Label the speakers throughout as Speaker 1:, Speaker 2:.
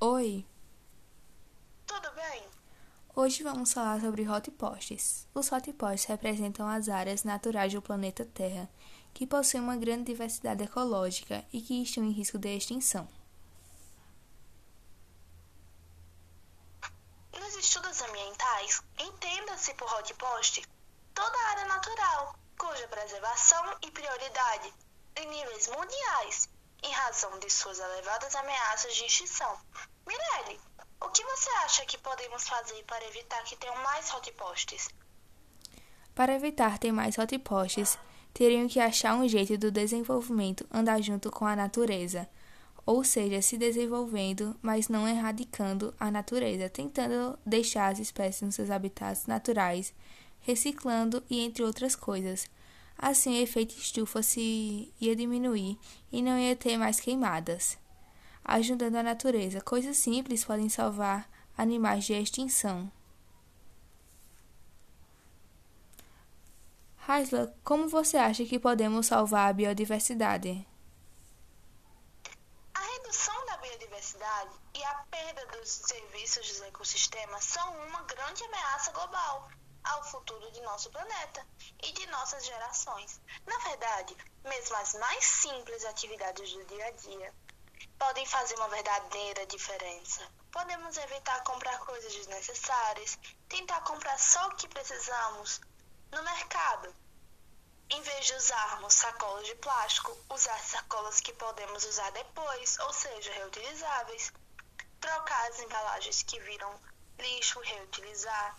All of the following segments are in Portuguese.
Speaker 1: Oi,
Speaker 2: Tudo bem?
Speaker 1: hoje vamos falar sobre hotposts. Os hotposts representam as áreas naturais do planeta Terra, que possuem uma grande diversidade ecológica e que estão em risco de extinção.
Speaker 2: Nos estudos ambientais, entenda-se por hotpost toda a área natural, cuja preservação e prioridade em níveis mundiais, em razão de suas elevadas ameaças de extinção. Mirelle, o que você acha que podemos fazer para evitar que tenham mais hotposts?
Speaker 1: Para evitar ter mais hotposts, teriam que achar um jeito do desenvolvimento andar junto com a natureza, ou seja, se desenvolvendo, mas não erradicando a natureza, tentando deixar as espécies nos seus habitats naturais, reciclando e entre outras coisas. Assim, o efeito estufa se ia diminuir e não ia ter mais queimadas. Ajudando a natureza, coisas simples podem salvar animais de extinção. Haisla, como você acha que podemos salvar a biodiversidade?
Speaker 2: A redução da biodiversidade e a perda dos serviços dos ecossistemas são uma grande ameaça global ao futuro de nosso planeta e de nossas gerações. Na verdade, mesmo as mais simples atividades do dia a dia podem fazer uma verdadeira diferença. Podemos evitar comprar coisas desnecessárias, tentar comprar só o que precisamos no mercado. Em vez de usarmos sacolas de plástico, usar sacolas que podemos usar depois, ou seja, reutilizáveis. Trocar as embalagens que viram lixo, reutilizar.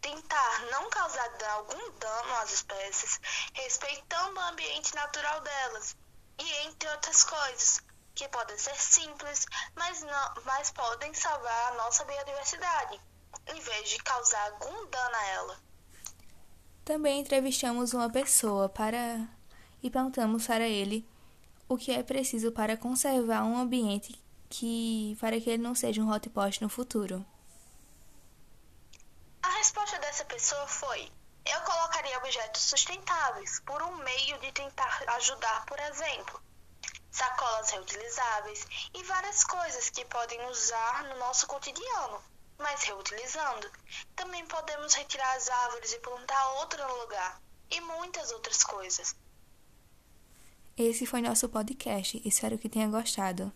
Speaker 2: Tentar não causar algum dano às espécies, respeitando o ambiente natural delas, e entre outras coisas, que podem ser simples, mas, não, mas podem salvar a nossa biodiversidade, em vez de causar algum dano a ela.
Speaker 1: Também entrevistamos uma pessoa para e perguntamos para ele o que é preciso para conservar um ambiente que para que ele não seja um hotpot no futuro.
Speaker 2: Resposta dessa pessoa foi: eu colocaria objetos sustentáveis por um meio de tentar ajudar, por exemplo, sacolas reutilizáveis e várias coisas que podem usar no nosso cotidiano, mas reutilizando. Também podemos retirar as árvores e plantar outra no lugar, e muitas outras coisas.
Speaker 1: Esse foi nosso podcast. Espero que tenha gostado.